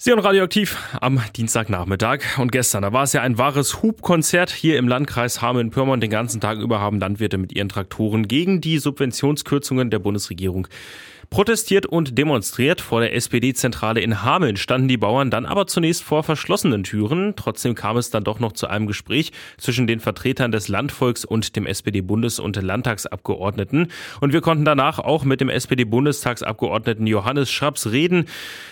Sie hören Radioaktiv am Dienstagnachmittag. Und gestern, da war es ja ein wahres Hubkonzert hier im Landkreis Hameln-Pyrmont. Den ganzen Tag über haben Landwirte mit ihren Traktoren gegen die Subventionskürzungen der Bundesregierung Protestiert und demonstriert vor der SPD-Zentrale in Hameln standen die Bauern dann aber zunächst vor verschlossenen Türen. Trotzdem kam es dann doch noch zu einem Gespräch zwischen den Vertretern des Landvolks und dem SPD-Bundes- und Landtagsabgeordneten. Und wir konnten danach auch mit dem SPD-Bundestagsabgeordneten Johannes Schraps reden.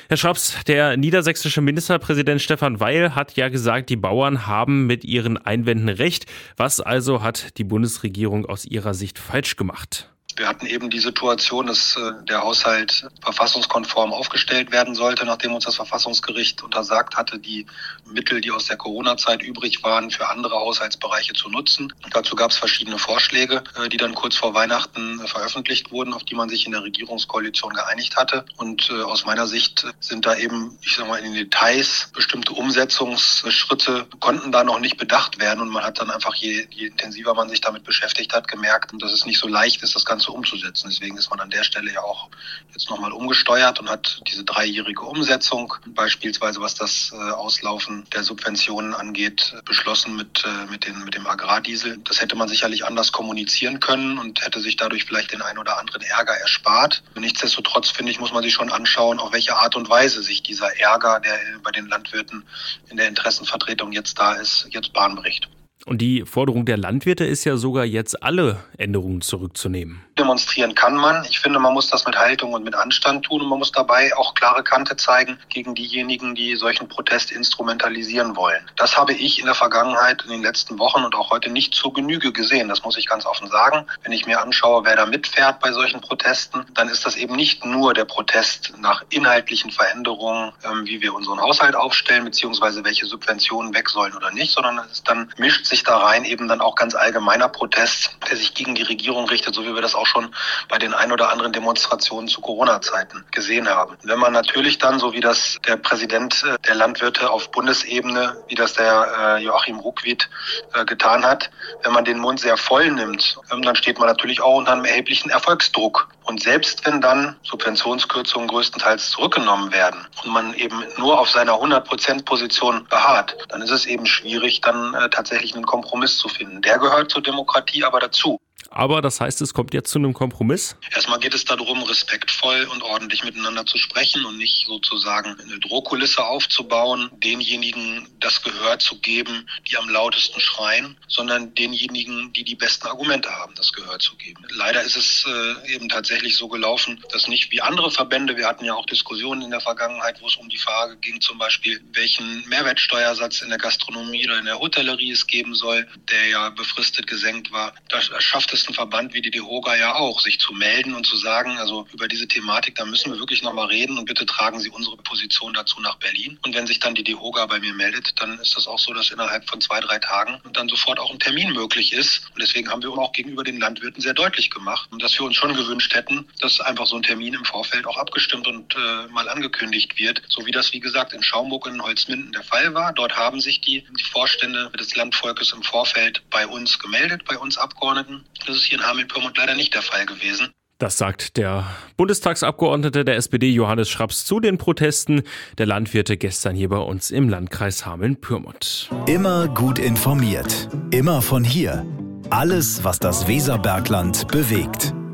Herr Schraps, der niedersächsische Ministerpräsident Stefan Weil hat ja gesagt, die Bauern haben mit ihren Einwänden recht. Was also hat die Bundesregierung aus ihrer Sicht falsch gemacht? Wir hatten eben die Situation, dass äh, der Haushalt verfassungskonform aufgestellt werden sollte, nachdem uns das Verfassungsgericht untersagt hatte, die Mittel, die aus der Corona-Zeit übrig waren, für andere Haushaltsbereiche zu nutzen. Dazu gab es verschiedene Vorschläge, äh, die dann kurz vor Weihnachten äh, veröffentlicht wurden, auf die man sich in der Regierungskoalition geeinigt hatte. Und aus meiner Sicht sind da eben, ich sage mal, in den Details bestimmte Umsetzungsschritte konnten da noch nicht bedacht werden. Und man hat dann einfach, je, je intensiver man sich damit beschäftigt hat, gemerkt, dass es nicht so leicht ist, das Ganze Ganze umzusetzen. Deswegen ist man an der Stelle ja auch jetzt nochmal umgesteuert und hat diese dreijährige Umsetzung, beispielsweise was das äh, Auslaufen der Subventionen angeht, beschlossen mit, äh, mit, den, mit dem Agrardiesel. Das hätte man sicherlich anders kommunizieren können und hätte sich dadurch vielleicht den ein oder anderen Ärger erspart. Nichtsdestotrotz, finde ich, muss man sich schon anschauen, auf welche Art und Weise sich dieser Ärger, der bei den Landwirten in der Interessenvertretung jetzt da ist, jetzt Bahn bricht. Und die Forderung der Landwirte ist ja sogar jetzt alle Änderungen zurückzunehmen. Demonstrieren kann man. Ich finde, man muss das mit Haltung und mit Anstand tun und man muss dabei auch klare Kante zeigen gegen diejenigen, die solchen Protest instrumentalisieren wollen. Das habe ich in der Vergangenheit, in den letzten Wochen und auch heute nicht zur Genüge gesehen. Das muss ich ganz offen sagen. Wenn ich mir anschaue, wer da mitfährt bei solchen Protesten, dann ist das eben nicht nur der Protest nach inhaltlichen Veränderungen, ähm, wie wir unseren Haushalt aufstellen, beziehungsweise welche Subventionen weg sollen oder nicht, sondern es dann mischt sich da rein eben dann auch ganz allgemeiner Protest, der sich gegen die Regierung richtet, so wie wir das auch schon bei den ein oder anderen Demonstrationen zu Corona-Zeiten gesehen haben. Wenn man natürlich dann, so wie das der Präsident äh, der Landwirte auf Bundesebene, wie das der äh, Joachim Ruckwied äh, getan hat, wenn man den Mund sehr voll nimmt, ähm, dann steht man natürlich auch unter einem erheblichen Erfolgsdruck. Und selbst wenn dann Subventionskürzungen größtenteils zurückgenommen werden und man eben nur auf seiner 100%-Position beharrt, dann ist es eben schwierig, dann tatsächlich einen Kompromiss zu finden. Der gehört zur Demokratie aber dazu. Aber das heißt, es kommt jetzt zu einem Kompromiss? Erstmal geht es darum, respektvoll und ordentlich miteinander zu sprechen und nicht sozusagen eine Drohkulisse aufzubauen, denjenigen das Gehör zu geben, die am lautesten schreien, sondern denjenigen, die die besten Argumente haben, das Gehör zu geben. Leider ist es äh, eben tatsächlich so gelaufen, dass nicht wie andere Verbände, wir hatten ja auch Diskussionen in der Vergangenheit, wo es um die Frage ging, zum Beispiel, welchen Mehrwertsteuersatz in der Gastronomie oder in der Hotellerie es geben soll, der ja befristet gesenkt war. Da schafft es Verband wie die DEHOGA ja auch, sich zu melden und zu sagen, also über diese Thematik, da müssen wir wirklich nochmal reden und bitte tragen Sie unsere Position dazu nach Berlin. Und wenn sich dann die DEHOGA bei mir meldet, dann ist das auch so, dass innerhalb von zwei, drei Tagen dann sofort auch ein Termin möglich ist. Und deswegen haben wir auch gegenüber den Landwirten sehr deutlich gemacht, dass wir uns schon gewünscht hätten, dass einfach so ein Termin im Vorfeld auch abgestimmt und äh, mal angekündigt wird, so wie das, wie gesagt, in Schaumburg und in Holzminden der Fall war. Dort haben sich die, die Vorstände des Landvolkes im Vorfeld bei uns gemeldet, bei uns Abgeordneten. Das ist hier in Hameln-Pyrmont leider nicht der Fall gewesen. Das sagt der Bundestagsabgeordnete der SPD Johannes Schraps zu den Protesten der Landwirte gestern hier bei uns im Landkreis Hameln-Pyrmont. Immer gut informiert, immer von hier. Alles, was das Weserbergland bewegt.